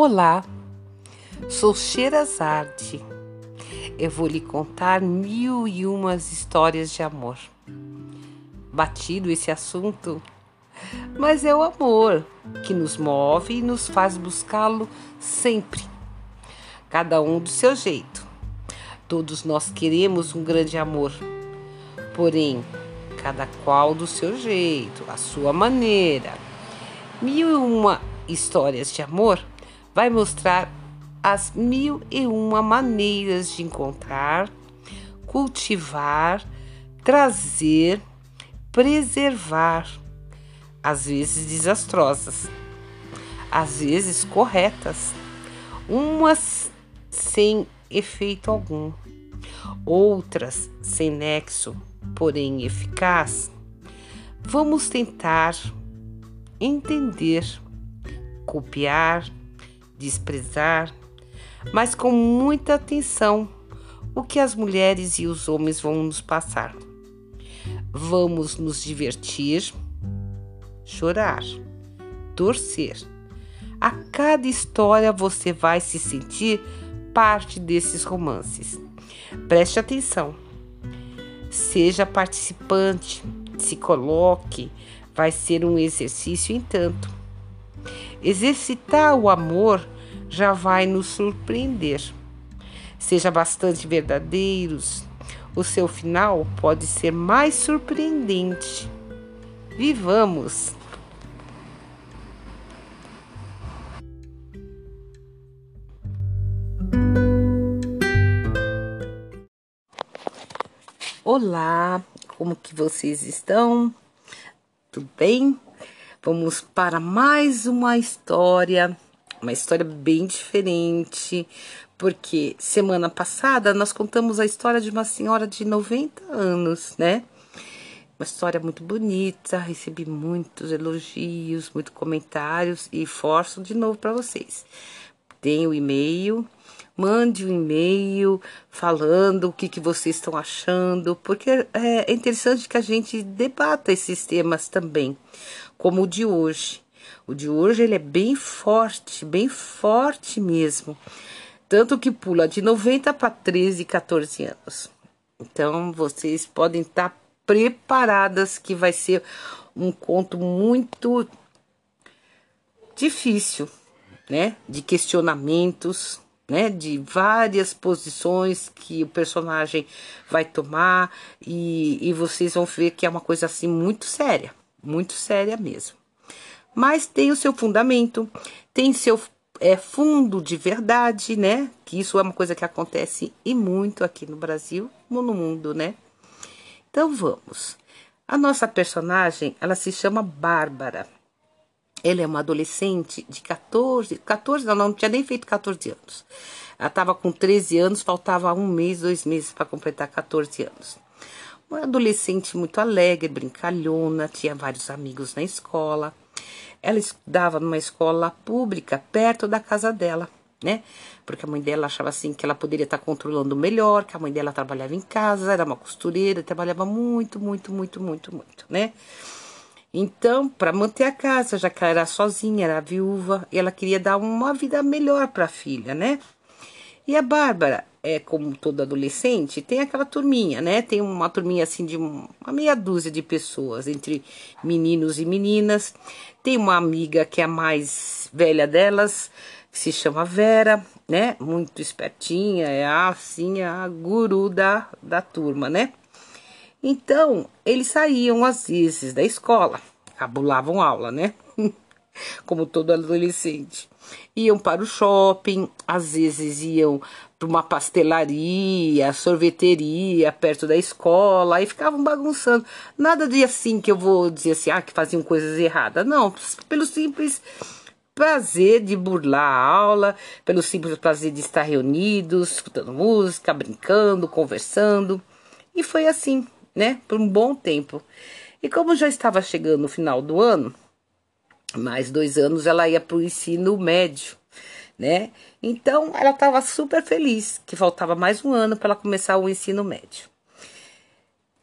Olá, sou Sherazade. Eu vou lhe contar mil e umas histórias de amor. Batido esse assunto, mas é o amor que nos move e nos faz buscá-lo sempre, cada um do seu jeito. Todos nós queremos um grande amor, porém, cada qual do seu jeito, a sua maneira. Mil e uma histórias de amor vai mostrar as mil e uma maneiras de encontrar, cultivar, trazer, preservar, às vezes desastrosas, às vezes corretas, umas sem efeito algum, outras sem nexo, porém eficaz. Vamos tentar entender, copiar, desprezar, mas com muita atenção o que as mulheres e os homens vão nos passar. Vamos nos divertir, chorar, torcer. A cada história você vai se sentir parte desses romances. Preste atenção. Seja participante, se coloque, vai ser um exercício em tanto. Exercitar o amor já vai nos surpreender. Seja bastante verdadeiros, o seu final pode ser mais surpreendente. Vivamos! Olá, como que vocês estão? Tudo bem? Vamos para mais uma história, uma história bem diferente, porque semana passada nós contamos a história de uma senhora de 90 anos, né? Uma história muito bonita, recebi muitos elogios, muitos comentários e forço de novo para vocês. Tem o e-mail, mande um e-mail falando o que, que vocês estão achando, porque é interessante que a gente debata esses temas também como o de hoje. O de hoje ele é bem forte, bem forte mesmo. Tanto que pula de 90 para 13, 14 anos. Então vocês podem estar preparadas que vai ser um conto muito difícil, né? De questionamentos, né? De várias posições que o personagem vai tomar e, e vocês vão ver que é uma coisa assim muito séria muito séria mesmo. Mas tem o seu fundamento, tem seu é, fundo de verdade, né? Que isso é uma coisa que acontece e muito aqui no Brasil, no mundo, né? Então vamos. A nossa personagem, ela se chama Bárbara. Ela é uma adolescente de 14, 14 não, não tinha nem feito 14 anos. Ela estava com 13 anos, faltava um mês, dois meses para completar 14 anos. Uma adolescente muito alegre, brincalhona, tinha vários amigos na escola. Ela estudava numa escola pública perto da casa dela, né? Porque a mãe dela achava assim que ela poderia estar controlando melhor, que a mãe dela trabalhava em casa, era uma costureira, trabalhava muito, muito, muito, muito, muito, né? Então, para manter a casa, já que ela era sozinha, era viúva, e ela queria dar uma vida melhor para a filha, né? E a Bárbara, é como todo adolescente, tem aquela turminha, né? Tem uma turminha assim de uma meia dúzia de pessoas, entre meninos e meninas. Tem uma amiga que é a mais velha delas, que se chama Vera, né? Muito espertinha, é assim a guru da, da turma, né? Então, eles saíam às vezes da escola, cabulavam aula, né? como todo adolescente. Iam para o shopping, às vezes iam para uma pastelaria, sorveteria perto da escola, aí ficavam bagunçando. Nada de assim que eu vou dizer assim, ah, que faziam coisas erradas. Não, pelo simples prazer de burlar a aula, pelo simples prazer de estar reunidos, escutando música, brincando, conversando. E foi assim, né, por um bom tempo. E como já estava chegando o final do ano, mais dois anos ela ia para o ensino médio, né? Então ela estava super feliz que faltava mais um ano para ela começar o ensino médio.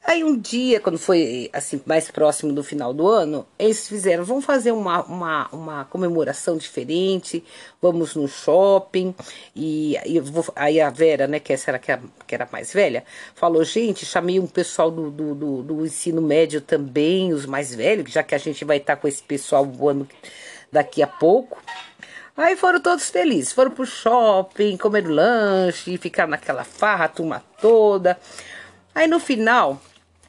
Aí um dia, quando foi assim mais próximo do final do ano, eles fizeram, vamos fazer uma, uma, uma comemoração diferente, vamos no shopping. E, e vou, aí a Vera, né, que essa era que era, que era mais velha, falou, gente, chamei um pessoal do, do, do, do ensino médio também, os mais velhos, já que a gente vai estar com esse pessoal voando daqui a pouco. Aí foram todos felizes, foram pro shopping, comer lanche, ficar naquela farra, a turma toda. Aí no final,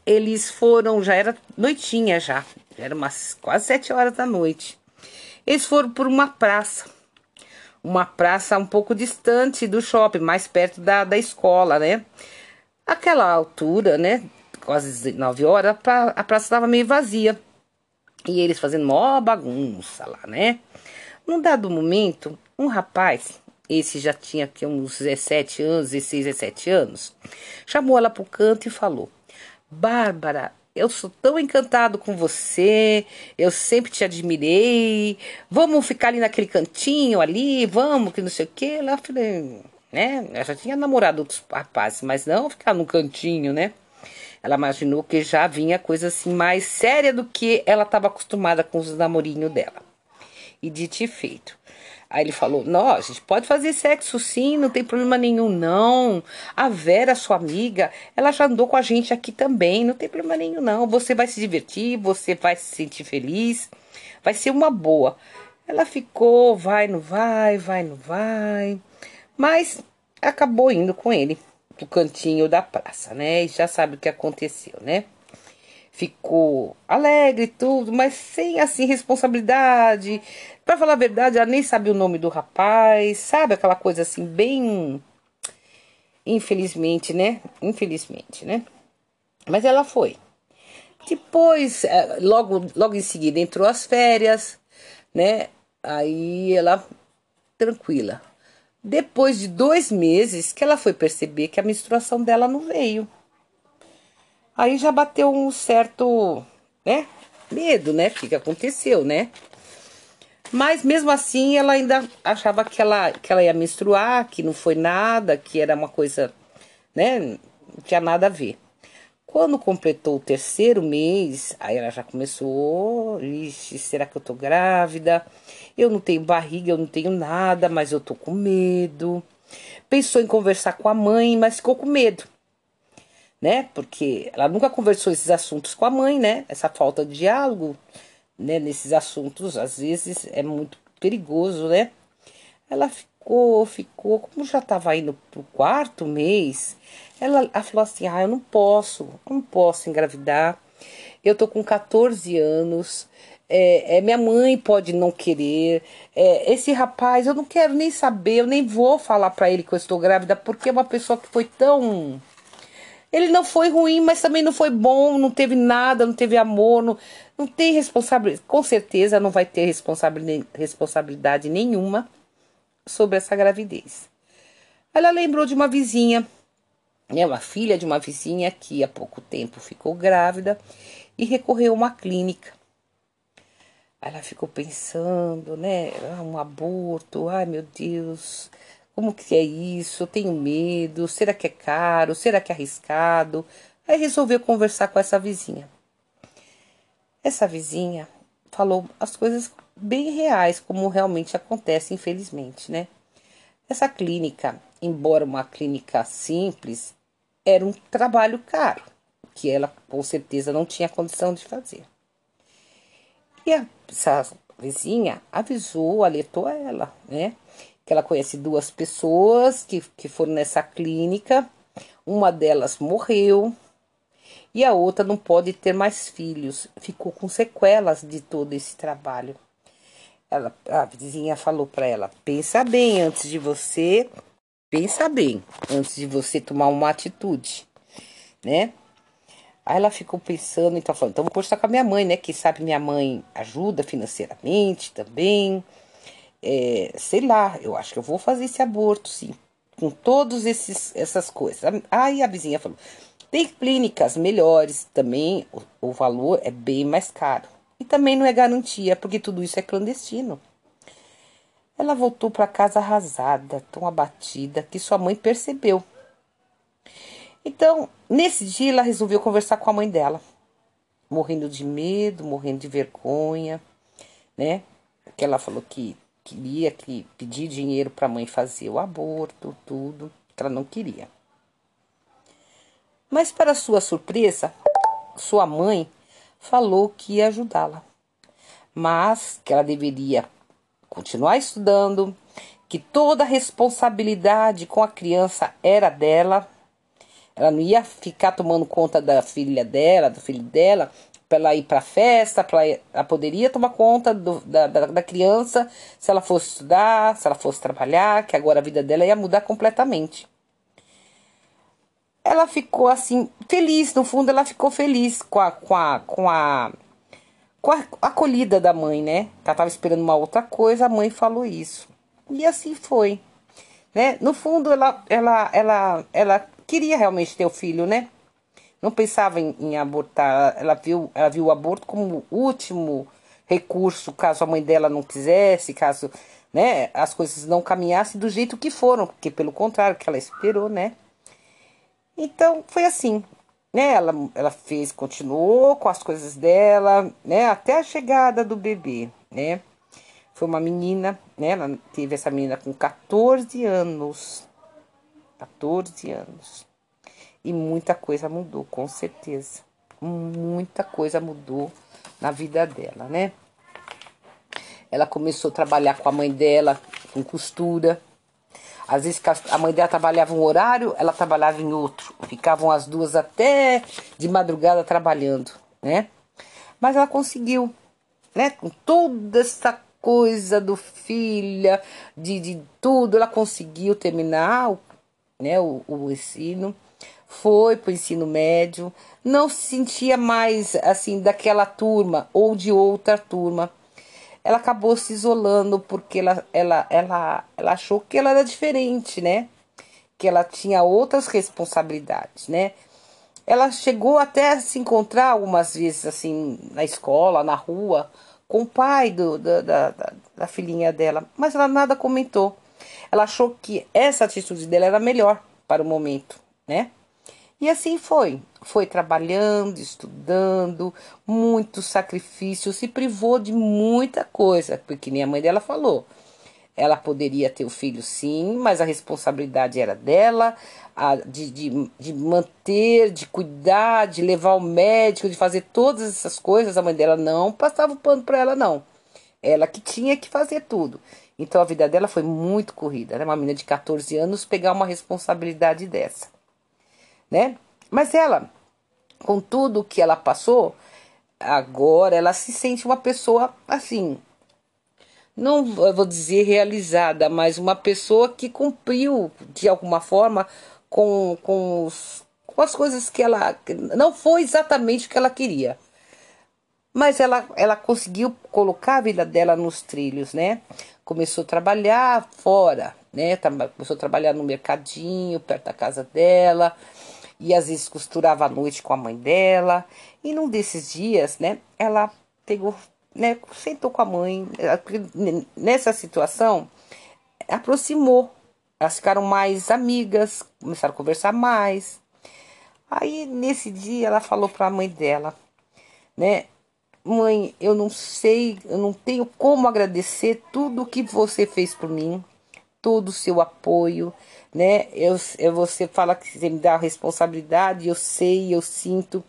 eles foram, já era noitinha já, já era umas quase sete horas da noite. Eles foram por uma praça, uma praça um pouco distante do shopping, mais perto da, da escola, né? Aquela altura, né? Quase nove horas, a praça estava meio vazia. E eles fazendo mó bagunça lá, né? Num dado momento, um rapaz, esse já tinha aqui uns 17 anos, 16, 17 anos, chamou ela pro canto e falou: Bárbara, eu sou tão encantado com você, eu sempre te admirei. Vamos ficar ali naquele cantinho ali, vamos, que não sei o que. Falei, né? Eu já tinha namorado outros rapazes, mas não ficar no cantinho, né? Ela imaginou que já vinha coisa assim mais séria do que ela estava acostumada com os namorinhos dela. E dito e feito. Aí ele falou: Não, gente pode fazer sexo sim, não tem problema nenhum, não. A Vera, sua amiga, ela já andou com a gente aqui também, não tem problema nenhum, não. Você vai se divertir, você vai se sentir feliz, vai ser uma boa. Ela ficou, vai, não vai, vai, não vai. Mas acabou indo com ele pro cantinho da praça, né? E já sabe o que aconteceu, né? Ficou alegre e tudo, mas sem assim responsabilidade. Para falar a verdade, ela nem sabia o nome do rapaz, sabe aquela coisa assim bem infelizmente, né? Infelizmente, né? Mas ela foi. Depois, é, logo logo em seguida entrou as férias, né? Aí ela tranquila. Depois de dois meses que ela foi perceber que a menstruação dela não veio. Aí já bateu um certo, né, medo, né, o que, que aconteceu, né? Mas mesmo assim ela ainda achava que ela, que ela ia menstruar, que não foi nada, que era uma coisa, né, não tinha nada a ver. Quando completou o terceiro mês, aí ela já começou, ixi, será que eu tô grávida? Eu não tenho barriga, eu não tenho nada, mas eu tô com medo. Pensou em conversar com a mãe, mas ficou com medo né? Porque ela nunca conversou esses assuntos com a mãe, né? Essa falta de diálogo, né? Nesses assuntos, às vezes é muito perigoso, né? Ela ficou, ficou, como já estava indo pro quarto mês, ela, ela falou assim: ah, eu não posso, não posso engravidar. Eu tô com 14 anos. É, é, minha mãe pode não querer. É, esse rapaz, eu não quero nem saber, eu nem vou falar para ele que eu estou grávida, porque é uma pessoa que foi tão ele não foi ruim, mas também não foi bom, não teve nada, não teve amor, não, não tem responsabilidade. Com certeza não vai ter responsabilidade nenhuma sobre essa gravidez. Ela lembrou de uma vizinha, né, uma filha de uma vizinha que há pouco tempo ficou grávida e recorreu a uma clínica. Ela ficou pensando, né? Ah, um aborto, ai meu Deus, como que é isso? Eu tenho medo. Será que é caro? Será que é arriscado? Aí resolveu conversar com essa vizinha. Essa vizinha falou as coisas bem reais, como realmente acontece, infelizmente, né? Essa clínica, embora uma clínica simples, era um trabalho caro, que ela com certeza não tinha condição de fazer. E a, essa vizinha avisou, alertou ela, né? Que ela conhece duas pessoas que, que foram nessa clínica. Uma delas morreu e a outra não pode ter mais filhos. Ficou com sequelas de todo esse trabalho. Ela, a vizinha falou para ela: pensa bem antes de você, pensa bem antes de você tomar uma atitude, né? Aí ela ficou pensando, então falou: então vou conversar com a minha mãe, né? Que sabe minha mãe ajuda financeiramente também é, sei lá, eu acho que eu vou fazer esse aborto, sim. Com esses essas coisas. Aí a vizinha falou: tem clínicas melhores também, o, o valor é bem mais caro. E também não é garantia, porque tudo isso é clandestino. Ela voltou para casa arrasada, tão abatida, que sua mãe percebeu. Então, nesse dia, ela resolveu conversar com a mãe dela, morrendo de medo, morrendo de vergonha, né? Que ela falou que queria que pedir dinheiro para a mãe fazer o aborto, tudo, que ela não queria. Mas para sua surpresa, sua mãe falou que ia ajudá-la, mas que ela deveria continuar estudando, que toda a responsabilidade com a criança era dela. Ela não ia ficar tomando conta da filha dela, do filho dela, para ela ir para festa, para ela poderia tomar conta do, da, da, da, criança se ela fosse estudar, se ela fosse trabalhar, que agora a vida dela ia mudar completamente. Ela ficou assim feliz, no fundo ela ficou feliz com a com a com a, com a acolhida da mãe, né? Ela estava esperando uma outra coisa, a mãe falou isso. E assim foi, né? No fundo ela ela ela ela queria realmente ter o filho, né? Não pensava em, em, abortar. Ela viu, ela viu o aborto como último recurso, caso a mãe dela não quisesse, caso né, as coisas não caminhassem do jeito que foram, porque pelo contrário, que ela esperou, né? Então foi assim, né? Ela, ela fez, continuou com as coisas dela, né? Até a chegada do bebê, né? Foi uma menina, né? Ela teve essa menina com 14 anos. 14 anos. E muita coisa mudou, com certeza. Muita coisa mudou na vida dela, né? Ela começou a trabalhar com a mãe dela, com costura. Às vezes a mãe dela trabalhava um horário, ela trabalhava em outro. Ficavam as duas até de madrugada trabalhando, né? Mas ela conseguiu, né? Com toda essa coisa do filha, de, de tudo, ela conseguiu terminar né, o, o ensino foi para o ensino médio, não se sentia mais assim daquela turma ou de outra turma. Ela acabou se isolando porque ela, ela, ela, ela achou que ela era diferente, né? Que ela tinha outras responsabilidades, né? Ela chegou até a se encontrar algumas vezes assim na escola, na rua, com o pai do, da, da, da filhinha dela, mas ela nada comentou. Ela achou que essa atitude dela era melhor para o momento, né? E assim foi. Foi trabalhando, estudando, muito sacrifício, se privou de muita coisa, porque nem a mãe dela falou. Ela poderia ter o filho sim, mas a responsabilidade era dela, a, de, de, de manter, de cuidar, de levar ao médico, de fazer todas essas coisas. A mãe dela não passava o pano para ela, não. Ela que tinha que fazer tudo. Então a vida dela foi muito corrida. Né? Uma menina de 14 anos pegar uma responsabilidade dessa né? Mas ela, com tudo que ela passou, agora ela se sente uma pessoa assim, não vou dizer realizada, mas uma pessoa que cumpriu de alguma forma com, com, os, com as coisas que ela. Não foi exatamente o que ela queria. Mas ela, ela conseguiu colocar a vida dela nos trilhos, né? Começou a trabalhar fora, né? Começou a trabalhar no mercadinho, perto da casa dela e às vezes costurava à noite com a mãe dela. E num desses dias, né, ela pegou, né, sentou com a mãe. Nessa situação, aproximou. Elas ficaram mais amigas, começaram a conversar mais. Aí nesse dia ela falou para a mãe dela, né? Mãe, eu não sei, eu não tenho como agradecer tudo que você fez por mim, todo o seu apoio, né? Eu, eu, você fala que você me dá a responsabilidade, eu sei, eu sinto,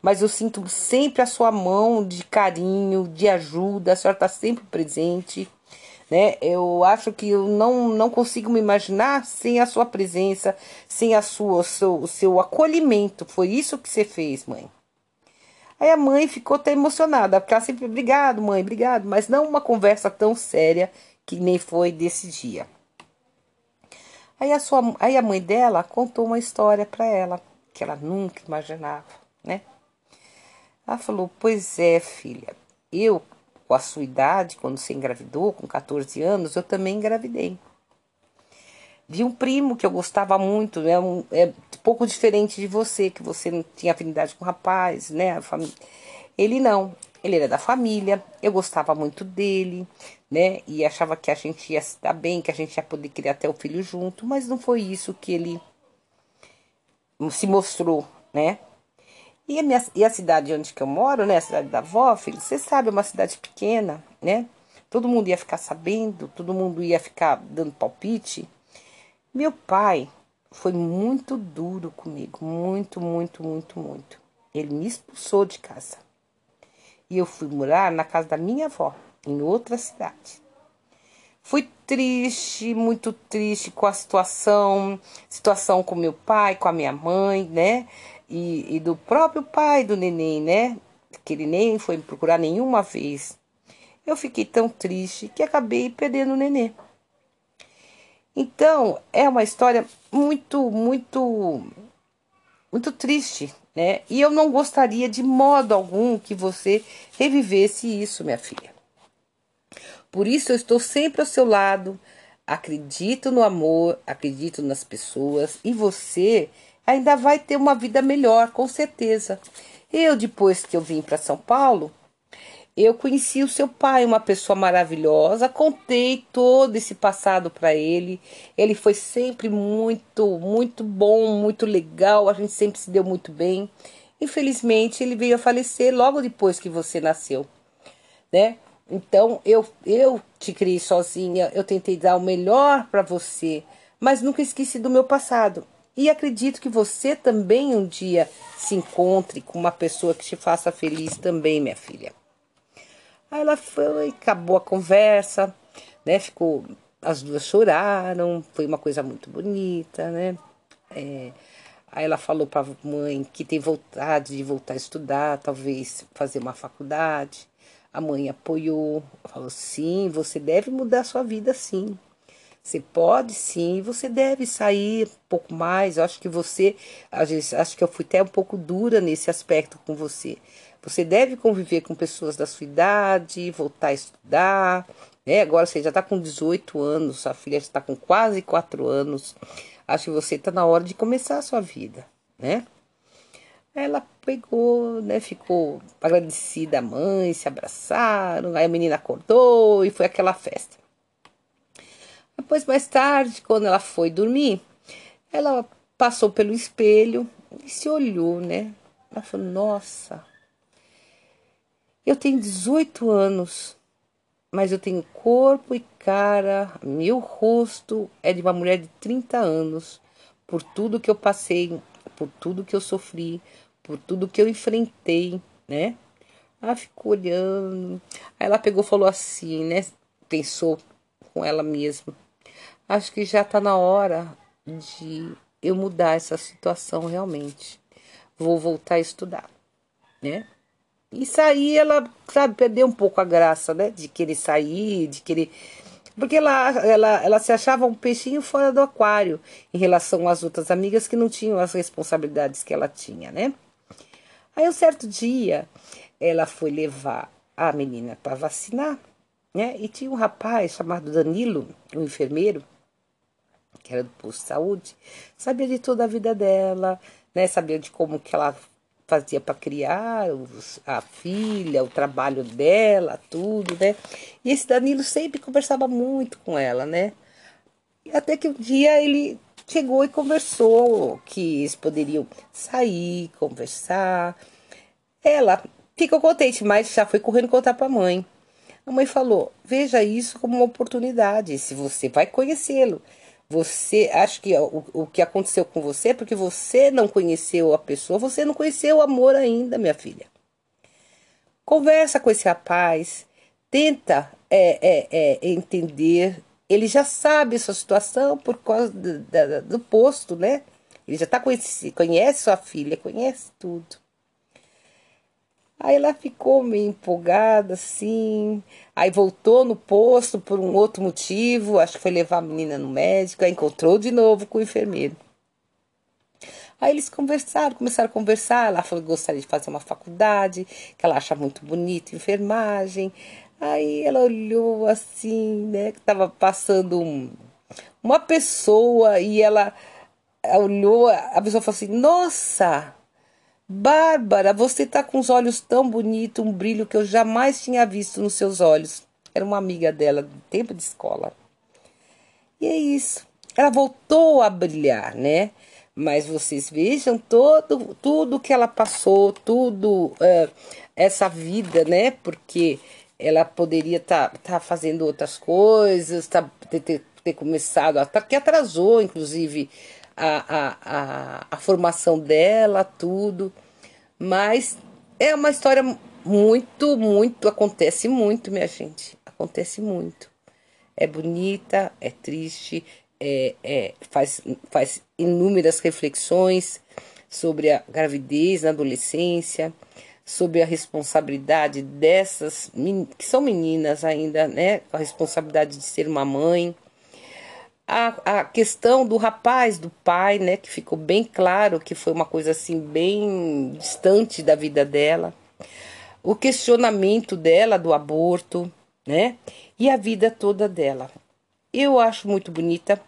mas eu sinto sempre a sua mão de carinho, de ajuda, a senhora está sempre presente, né? Eu acho que eu não, não consigo me imaginar sem a sua presença, sem a sua, o seu, o seu acolhimento. Foi isso que você fez, mãe. Aí a mãe ficou até emocionada, porque ela sempre, obrigado, mãe, obrigado, mas não uma conversa tão séria que nem foi desse dia. Aí a, sua, aí a mãe dela contou uma história para ela, que ela nunca imaginava, né? Ela falou: Pois é, filha, eu, com a sua idade, quando você engravidou, com 14 anos, eu também engravidei. Vi um primo que eu gostava muito, né? Um, é um pouco diferente de você, que você não tinha afinidade com o rapaz, né? Ele não, ele era da família, eu gostava muito dele, né? E achava que a gente ia estar bem, que a gente ia poder criar até o filho junto, mas não foi isso que ele se mostrou, né? E a, minha, e a cidade onde que eu moro, né? A cidade da avó, filho, você sabe, é uma cidade pequena, né? Todo mundo ia ficar sabendo, todo mundo ia ficar dando palpite. Meu pai foi muito duro comigo, muito, muito, muito, muito. Ele me expulsou de casa. E eu fui morar na casa da minha avó, em outra cidade. Fui triste, muito triste com a situação, situação com meu pai, com a minha mãe, né? E, e do próprio pai do neném, né? Que ele nem foi me procurar nenhuma vez. Eu fiquei tão triste que acabei perdendo o neném. Então, é uma história muito, muito, muito triste, né? E eu não gostaria de modo algum que você revivesse isso, minha filha. Por isso eu estou sempre ao seu lado. Acredito no amor, acredito nas pessoas e você ainda vai ter uma vida melhor, com certeza. Eu depois que eu vim para São Paulo, eu conheci o seu pai, uma pessoa maravilhosa, contei todo esse passado para ele. Ele foi sempre muito, muito bom, muito legal, a gente sempre se deu muito bem. Infelizmente, ele veio a falecer logo depois que você nasceu, né? Então eu eu te criei sozinha, eu tentei dar o melhor para você, mas nunca esqueci do meu passado. E acredito que você também um dia se encontre com uma pessoa que te faça feliz também, minha filha. Aí ela foi, acabou a conversa, né? Ficou, as duas choraram, foi uma coisa muito bonita, né? É, aí ela falou para a mãe que tem vontade de voltar a estudar, talvez fazer uma faculdade. A mãe apoiou, falou: sim, você deve mudar sua vida sim. Você pode sim, você deve sair um pouco mais. Eu acho que você, às vezes, acho que eu fui até um pouco dura nesse aspecto com você. Você deve conviver com pessoas da sua idade, voltar a estudar. Né? Agora você já está com 18 anos, sua filha está com quase 4 anos. Acho que você está na hora de começar a sua vida, né? Ela pegou, né, ficou agradecida à mãe, se abraçaram, aí a menina acordou e foi aquela festa. Depois, mais tarde, quando ela foi dormir, ela passou pelo espelho e se olhou, né? Ela falou: Nossa, eu tenho 18 anos, mas eu tenho corpo e cara, meu rosto é de uma mulher de 30 anos, por tudo que eu passei, por tudo que eu sofri, por tudo que eu enfrentei, né? Ela ficou olhando. Aí ela pegou falou assim, né? Pensou com ela mesma. Acho que já tá na hora de eu mudar essa situação realmente. Vou voltar a estudar, né? E sair, ela, sabe, perdeu um pouco a graça, né? De querer sair, de querer. Porque ela, ela, ela se achava um peixinho fora do aquário em relação às outras amigas que não tinham as responsabilidades que ela tinha, né? Aí um certo dia ela foi levar a menina para vacinar, né? E tinha um rapaz chamado Danilo, um enfermeiro, que era do posto de saúde, sabia de toda a vida dela, né? Sabia de como que ela fazia para criar os, a filha, o trabalho dela, tudo, né? E esse Danilo sempre conversava muito com ela, né? Até que um dia ele chegou e conversou que eles poderiam sair, conversar. Ela ficou contente, mas já foi correndo contar para a mãe. A mãe falou: veja isso como uma oportunidade. Se você vai conhecê-lo, você acha que o, o que aconteceu com você é porque você não conheceu a pessoa, você não conheceu o amor ainda, minha filha. Conversa com esse rapaz, tenta é, é, é, entender ele já sabe sua situação por causa do, do, do posto, né? Ele já tá conhece, conhece sua filha, conhece tudo. Aí ela ficou meio empolgada, assim. Aí voltou no posto por um outro motivo. Acho que foi levar a menina no médico. Aí encontrou de novo com o enfermeiro. Aí eles conversaram, começaram a conversar. Ela falou que gostaria de fazer uma faculdade, que ela acha muito bonita enfermagem. Aí ela olhou assim, né? Que tava passando um, uma pessoa e ela olhou, a pessoa falou assim: Nossa, Bárbara, você tá com os olhos tão bonitos, um brilho que eu jamais tinha visto nos seus olhos. Era uma amiga dela do tempo de escola. E é isso. Ela voltou a brilhar, né? Mas vocês vejam todo, tudo que ela passou, tudo uh, essa vida, né? Porque ela poderia estar tá, tá fazendo outras coisas, tá, ter, ter começado, até que atrasou, inclusive, a, a, a, a formação dela, tudo. Mas é uma história muito, muito, acontece muito, minha gente. Acontece muito. É bonita, é triste, é, é, faz, faz inúmeras reflexões sobre a gravidez na adolescência, sobre a responsabilidade dessas que são meninas ainda, né? A responsabilidade de ser uma mãe. A, a questão do rapaz, do pai, né? Que ficou bem claro que foi uma coisa assim, bem distante da vida dela. O questionamento dela do aborto, né? E a vida toda dela. Eu acho muito bonita.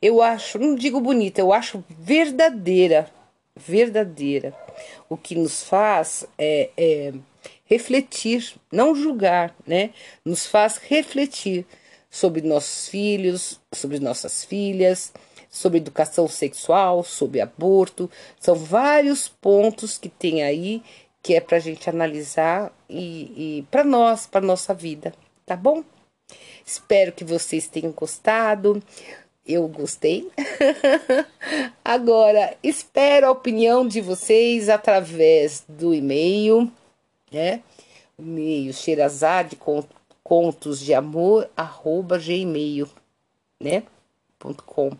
Eu acho, não digo bonita, eu acho verdadeira. Verdadeira o que nos faz é, é refletir, não julgar, né? Nos faz refletir sobre nossos filhos, sobre nossas filhas, sobre educação sexual, sobre aborto. São vários pontos que tem aí que é para a gente analisar e, e para nós, para nossa vida, tá bom? Espero que vocês tenham gostado eu gostei. Agora, espero a opinião de vocês através do e-mail, né? E-mail xerazade contos de amor arroba gmail, né? Com.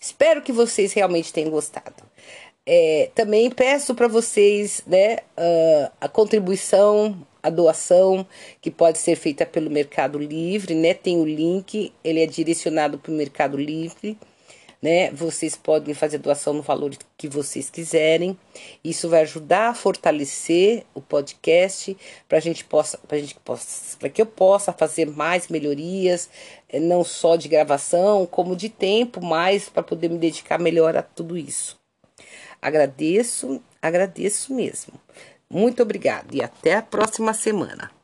Espero que vocês realmente tenham gostado. É, também peço para vocês, né, uh, a contribuição a doação que pode ser feita pelo Mercado Livre, né? Tem o link, ele é direcionado para o Mercado Livre, né? Vocês podem fazer doação no valor que vocês quiserem. Isso vai ajudar a fortalecer o podcast para a gente possa, para gente possa, para que eu possa fazer mais melhorias, eh, não só de gravação, como de tempo, mais para poder me dedicar melhor a tudo isso. Agradeço, agradeço mesmo. Muito obrigado e até a próxima semana.